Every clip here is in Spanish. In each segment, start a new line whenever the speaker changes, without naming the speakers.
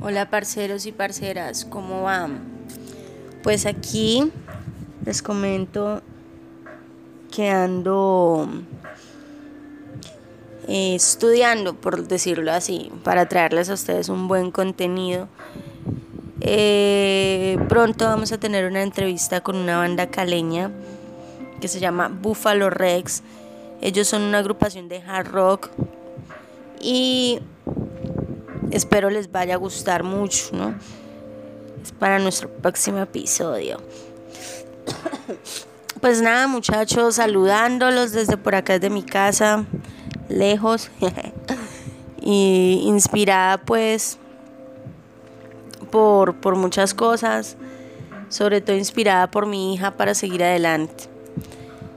Hola parceros y parceras, ¿cómo van? Pues aquí les comento que ando eh, estudiando, por decirlo así, para traerles a ustedes un buen contenido. Eh, pronto vamos a tener una entrevista con una banda caleña que se llama Buffalo Rex. Ellos son una agrupación de hard rock y espero les vaya a gustar mucho, ¿no? Es para nuestro próximo episodio. Pues nada, muchachos, saludándolos desde por acá desde mi casa, lejos, y inspirada pues por, por muchas cosas, sobre todo inspirada por mi hija para seguir adelante.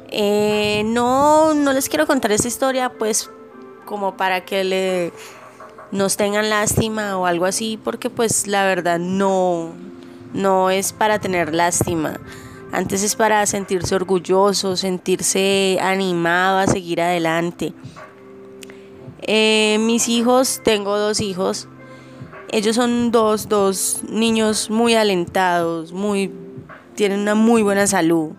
Eh, no, no les quiero contar esta historia pues como para que le nos tengan lástima o algo así, porque pues la verdad no, no es para tener lástima. Antes es para sentirse orgulloso, sentirse animado a seguir adelante. Eh, mis hijos, tengo dos hijos. Ellos son dos, dos niños muy alentados, muy, tienen una muy buena salud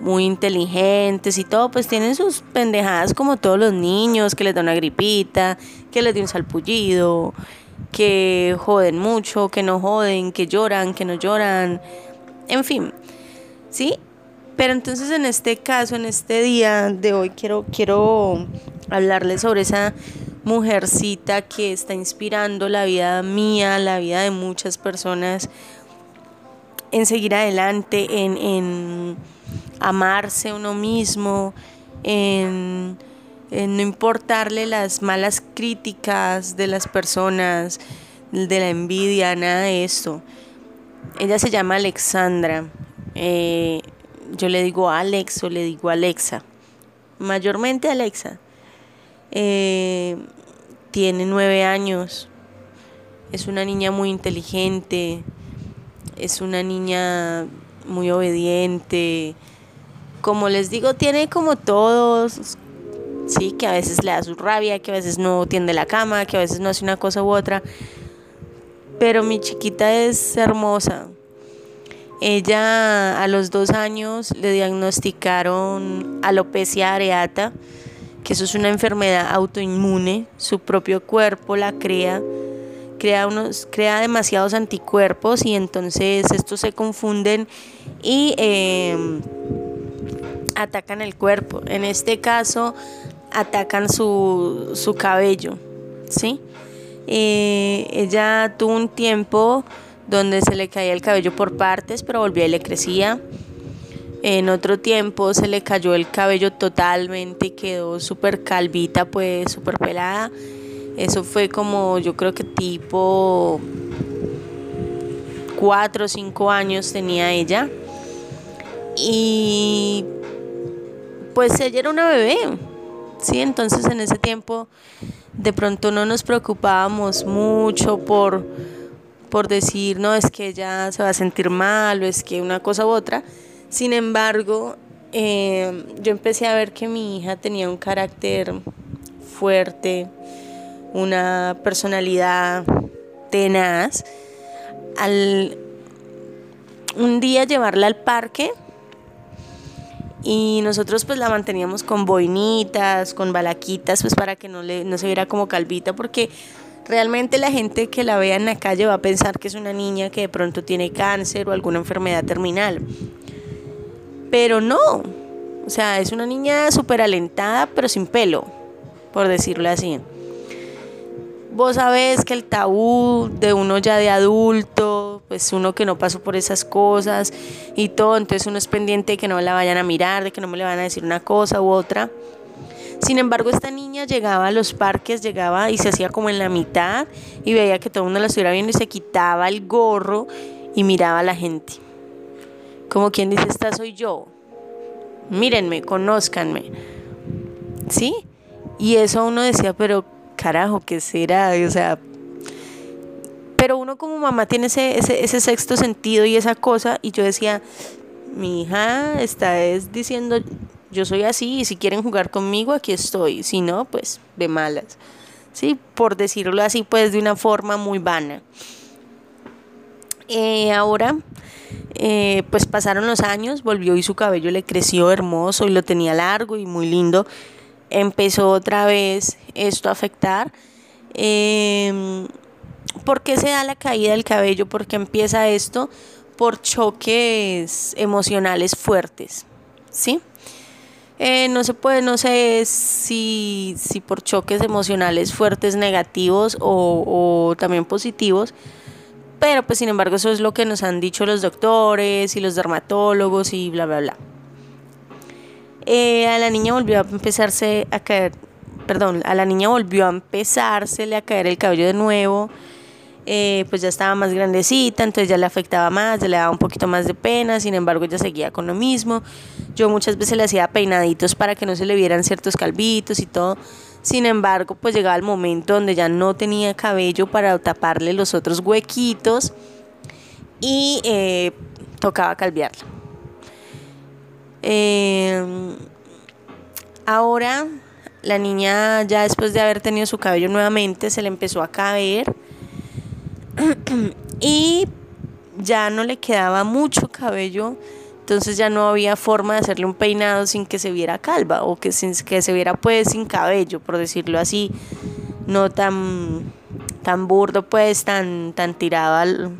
muy inteligentes y todo, pues tienen sus pendejadas como todos los niños, que les da una gripita, que les da un salpullido, que joden mucho, que no joden, que lloran, que no lloran, en fin, ¿sí? Pero entonces en este caso, en este día de hoy, quiero, quiero hablarles sobre esa mujercita que está inspirando la vida mía, la vida de muchas personas en seguir adelante, en, en amarse uno mismo, en, no importarle las malas críticas de las personas, de la envidia, nada de esto. Ella se llama Alexandra. Eh, yo le digo Alex o le digo Alexa. Mayormente Alexa. Eh, tiene nueve años. Es una niña muy inteligente. Es una niña muy obediente como les digo, tiene como todos, sí, que a veces le da su rabia, que a veces no tiende la cama, que a veces no hace una cosa u otra. Pero mi chiquita es hermosa. Ella a los dos años le diagnosticaron alopecia areata, que eso es una enfermedad autoinmune, su propio cuerpo la crea, crea, unos, crea demasiados anticuerpos y entonces estos se confunden y eh, atacan el cuerpo. En este caso, atacan su, su cabello, ¿sí? Eh, ella tuvo un tiempo donde se le caía el cabello por partes, pero volvía y le crecía. En otro tiempo se le cayó el cabello totalmente y quedó súper calvita, pues súper pelada. Eso fue como, yo creo que tipo cuatro o cinco años tenía ella. Y pues ella era una bebé, ¿sí? Entonces en ese tiempo de pronto no nos preocupábamos mucho por, por decir, no, es que ella se va a sentir mal o es que una cosa u otra. Sin embargo, eh, yo empecé a ver que mi hija tenía un carácter fuerte, una personalidad tenaz. Al un día llevarla al parque, y nosotros pues la manteníamos con boinitas, con balaquitas, pues para que no, le, no se viera como calvita, porque realmente la gente que la vea en la calle va a pensar que es una niña que de pronto tiene cáncer o alguna enfermedad terminal. Pero no, o sea, es una niña súper alentada, pero sin pelo, por decirlo así. Vos sabés que el tabú de uno ya de adulto, pues uno que no pasó por esas cosas y todo, entonces uno es pendiente de que no la vayan a mirar, de que no me le van a decir una cosa u otra. Sin embargo, esta niña llegaba a los parques, llegaba y se hacía como en la mitad y veía que todo el mundo la estuviera viendo y se quitaba el gorro y miraba a la gente. Como quien dice, esta soy yo. Mírenme, conózcanme. ¿Sí? Y eso uno decía, pero carajo, ¿qué será? O sea, pero uno como mamá tiene ese, ese, sexto sentido y esa cosa, y yo decía, mi hija está es diciendo, yo soy así, y si quieren jugar conmigo, aquí estoy, si no, pues de malas. ¿sí? Por decirlo así, pues de una forma muy vana. Eh, ahora, eh, pues pasaron los años, volvió y su cabello le creció hermoso y lo tenía largo y muy lindo. Empezó otra vez esto a afectar. Em, ¿Por qué se da la caída del cabello? ¿Por qué empieza esto? Por choques emocionales fuertes, ¿sí? Eh, no se puede, no sé si, si por choques emocionales fuertes negativos o, o, también positivos, pero pues sin embargo eso es lo que nos han dicho los doctores y los dermatólogos y bla, bla, bla. Eh, a la niña volvió a empezarse a caer, perdón, a la niña volvió a empezársele a caer el cabello de nuevo. Eh, pues ya estaba más grandecita, entonces ya le afectaba más, ya le daba un poquito más de pena, sin embargo ya seguía con lo mismo. Yo muchas veces le hacía peinaditos para que no se le vieran ciertos calvitos y todo. Sin embargo, pues llegaba el momento donde ya no tenía cabello para taparle los otros huequitos y eh, tocaba calviarla. Em, ahora la niña ya después de haber tenido su cabello nuevamente se le empezó a caer y ya no le quedaba mucho cabello, entonces ya no había forma de hacerle un peinado sin que se viera calva o que, sin, que se viera pues sin cabello, por decirlo así, no tan, tan burdo pues, tan, tan tirado al,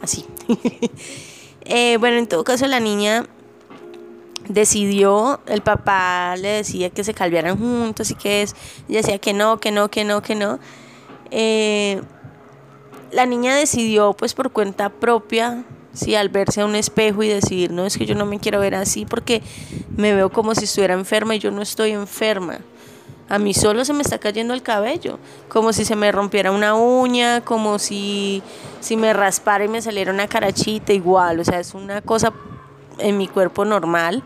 así. Eh, bueno, en todo caso la niña decidió, el papá le decía que se calviaran juntos y que es, y decía que no, que no, que no, que no. Eh, la niña decidió pues por cuenta propia, sí, al verse a un espejo y decidir, no es que yo no me quiero ver así porque me veo como si estuviera enferma y yo no estoy enferma. A mí solo se me está cayendo el cabello, como si se me rompiera una uña, como si, si me raspara y me saliera una carachita igual, o sea, es una cosa en mi cuerpo normal.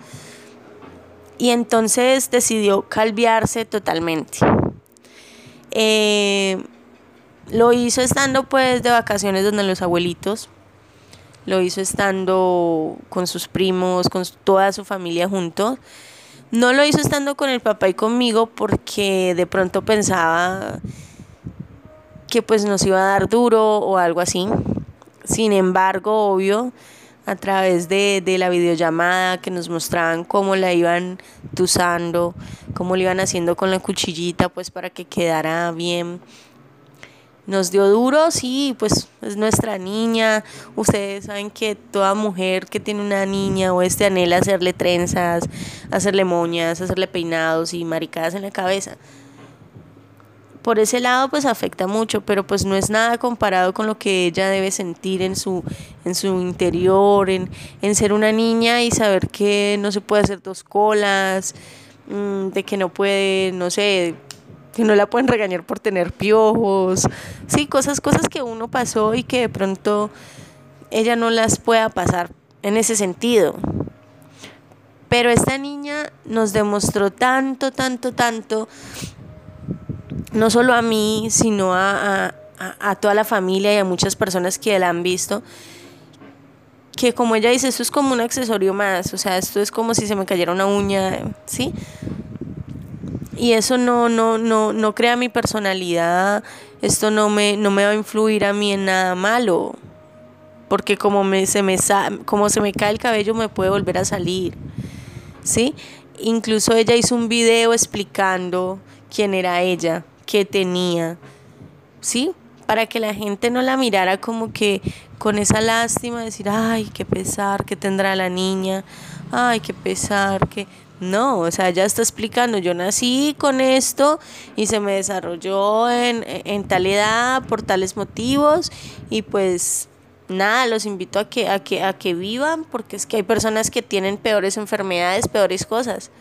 Y entonces decidió calviarse totalmente. Eh, lo hizo estando pues de vacaciones donde los abuelitos. Lo hizo estando con sus primos, con toda su familia juntos. No lo hizo estando con el papá y conmigo porque de pronto pensaba que pues nos iba a dar duro o algo así. Sin embargo, obvio, a través de, de la videollamada que nos mostraban cómo la iban tusando, cómo lo iban haciendo con la cuchillita pues para que quedara bien nos dio duro, sí, pues es nuestra niña. Ustedes saben que toda mujer que tiene una niña o este anhela hacerle trenzas, hacerle moñas, hacerle peinados y maricadas en la cabeza. Por ese lado pues afecta mucho, pero pues no es nada comparado con lo que ella debe sentir en su, en su interior, en, en ser una niña y saber que no se puede hacer dos colas, mm, de que no puede, no sé, que no la pueden regañar por tener piojos, sí, cosas, cosas que uno pasó y que de pronto ella no las pueda pasar en ese sentido. Pero esta niña nos demostró tanto, tanto, tanto, no solo a mí, sino a, a, a toda la familia y a muchas personas que la han visto, que como ella dice, esto es como un accesorio más, o sea, esto es como si se me cayera una uña, ¿sí? y eso no, no, no, no crea mi personalidad, esto no me, no me va a influir a mí en nada malo, porque como, me, se me, como se me cae el cabello me puede volver a salir, ¿sí? Incluso ella hizo un video explicando quién era ella, qué tenía, ¿sí? Para que la gente no la mirara como que con esa lástima, decir, ay, qué pesar que tendrá la niña, ay, qué pesar que no, o sea, ya está explicando, yo nací con esto y se me desarrolló en, en tal edad por tales motivos y pues nada, los invito a que, a que, a que vivan porque es que hay personas que tienen peores enfermedades, peores cosas.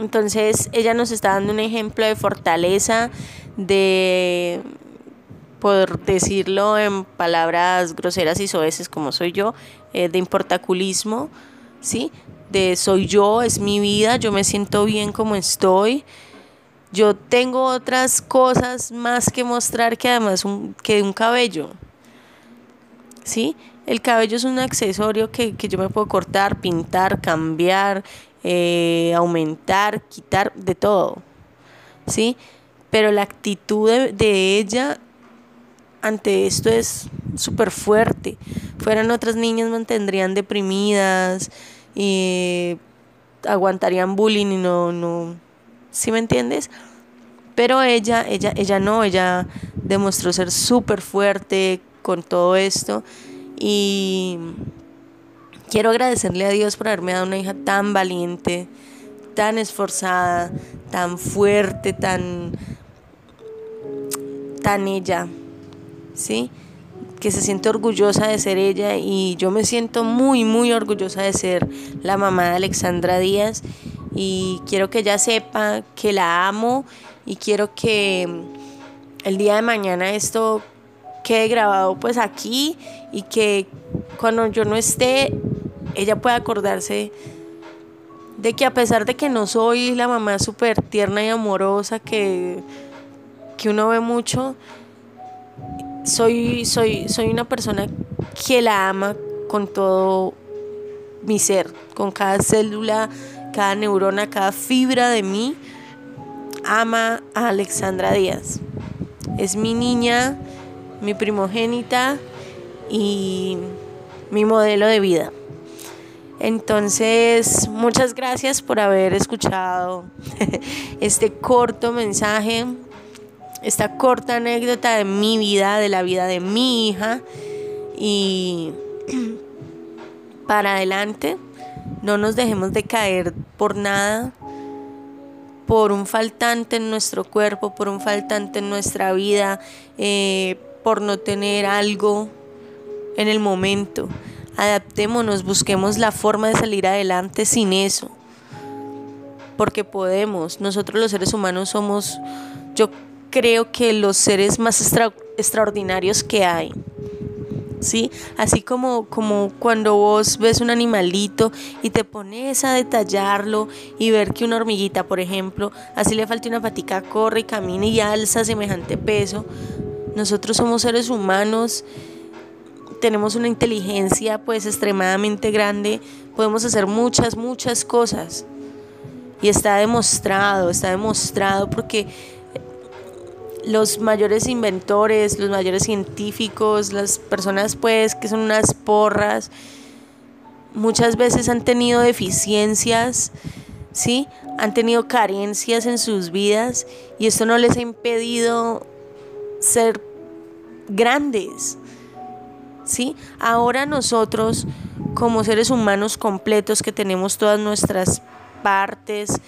Entonces ella nos está dando un ejemplo de fortaleza, de, por decirlo en palabras groseras y soeces como soy yo, eh, de importaculismo, ¿sí? de soy yo, es mi vida, yo me siento bien como estoy. Yo tengo otras cosas más que mostrar que además un, que un cabello. ¿Sí? El cabello es un accesorio que, yo me puedo cortar, pintar, cambiar, eh, aumentar, quitar, de todo. ¿Sí? pero la actitud de, ella ante esto es súper fuerte. Fueran otras niñas mantendrían deprimidas y aguantarían bullying y no, no, ¿sí me entiendes? Pero ella, ella, ella no, ella demostró ser súper fuerte con todo esto y quiero agradecerle a Dios por haberme dado una hija tan valiente, tan esforzada, tan fuerte, tan tan ella, ¿sí? Que se siente orgullosa de ser ella y yo me siento muy, muy orgullosa de ser la mamá de Alexandra Díaz y quiero que ella sepa que la amo y quiero que el día de mañana esto quede grabado pues aquí y que cuando yo no esté ella pueda acordarse de que a pesar de que no soy la mamá súper tierna y amorosa que que uno ve mucho, soy, soy, soy una persona que la ama con todo mi ser, con cada célula, cada neurona, cada fibra de mí, ama a Alexandra Díaz. Es mi niña, mi primogénita y mi modelo de vida. Entonces, muchas gracias por haber escuchado este corto mensaje esta corta anécdota de mi vida, de la vida de mi hija y para adelante. No nos dejemos de caer por nada, por un faltante en nuestro cuerpo, por un faltante en nuestra vida, eh, por no tener algo en el momento. Adaptémonos, busquemos la forma de salir adelante sin eso. Porque podemos, nosotros los seres humanos somos, yo creo que los seres más extraordinarios que hay. ¿Sí? Así como, como cuando vos ves un animalito y te pones a detallarlo y ver que una hormiguita, por ejemplo, así le falta una patica, corre camina y alza semejante peso. Nosotros somos seres humanos, tenemos una inteligencia pues extremadamente grande, podemos hacer muchas, muchas cosas. Y está demostrado, está demostrado porque los mayores inventores, los mayores científicos, las personas pues que son unas porras, muchas veces han tenido deficiencias, ¿sí? Han tenido carencias en sus vidas y esto no les ha impedido ser grandes. ¿Sí? Ahora nosotros como seres humanos completos que tenemos todas nuestras partes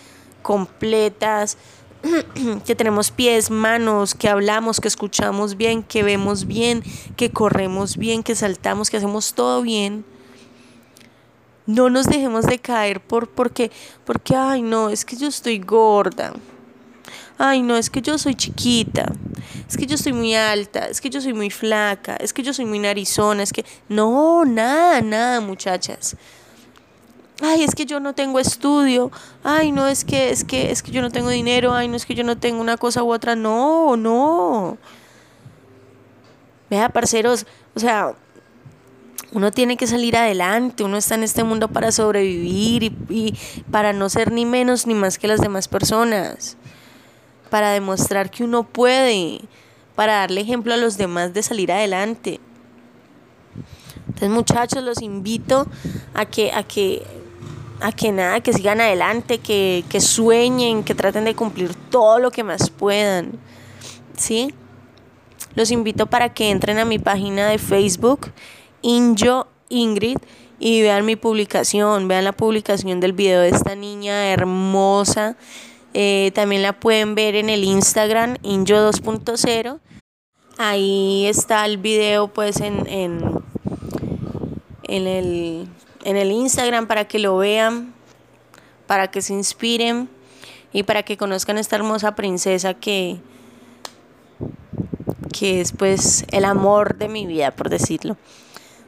completas, que tenemos pies, manos, que hablamos, que escuchamos bien, que vemos bien, que corremos bien, que saltamos, que hacemos todo bien. No nos dejemos de caer por porque porque ay no, es que yo estoy gorda. Ay, no, es que yo soy chiquita. Es que yo estoy muy alta, es que yo soy muy flaca, es que yo soy muy narizona, es que no, nada, nada, muchachas ay, es que yo no tengo estudio, ay, no, es que, es que, es que yo no tengo dinero, ay, no, es que yo no tengo una cosa u otra, no, no. Vea, parceros, o sea, uno tiene que salir adelante, uno está en este mundo para sobrevivir y, y, para no ser ni menos ni más que las demás personas, para demostrar que uno puede, para darle ejemplo a los demás de salir adelante. Entonces muchachos, los invito a que, a que a que nada, que sigan adelante, que, sueñen, que traten de cumplir todo lo que más puedan. ¿Sí? Los invito para que entren a mi página de Facebook, Injo Ingrid, y vean mi publicación, vean la publicación del video de esta niña hermosa. Eh, también la pueden ver en el Instagram, Injo 2.0. Ahí está el video pues en, en, en el en el Instagram para que lo vean, para que se inspiren y para que conozcan esta hermosa princesa que, que es pues el amor de mi vida, por decirlo.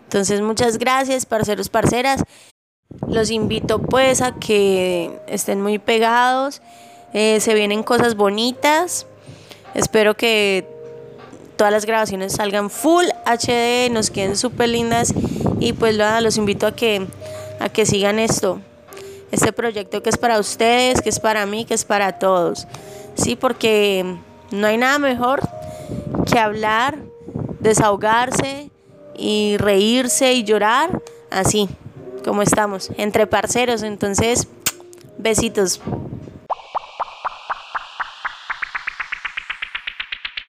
Entonces, muchas gracias, parceros, parceras. Los invito pues a que estén muy pegados. Eh, se vienen cosas bonitas. Espero que todas las grabaciones salgan full HD, nos queden súper lindas y pues nada, los invito a que, a que sigan esto, este proyecto que es para ustedes, que es para mí, que es para todos. Sí, porque No hay nada mejor que hablar, desahogarse y reírse y llorar así como estamos, entre parceros. Entonces, besitos.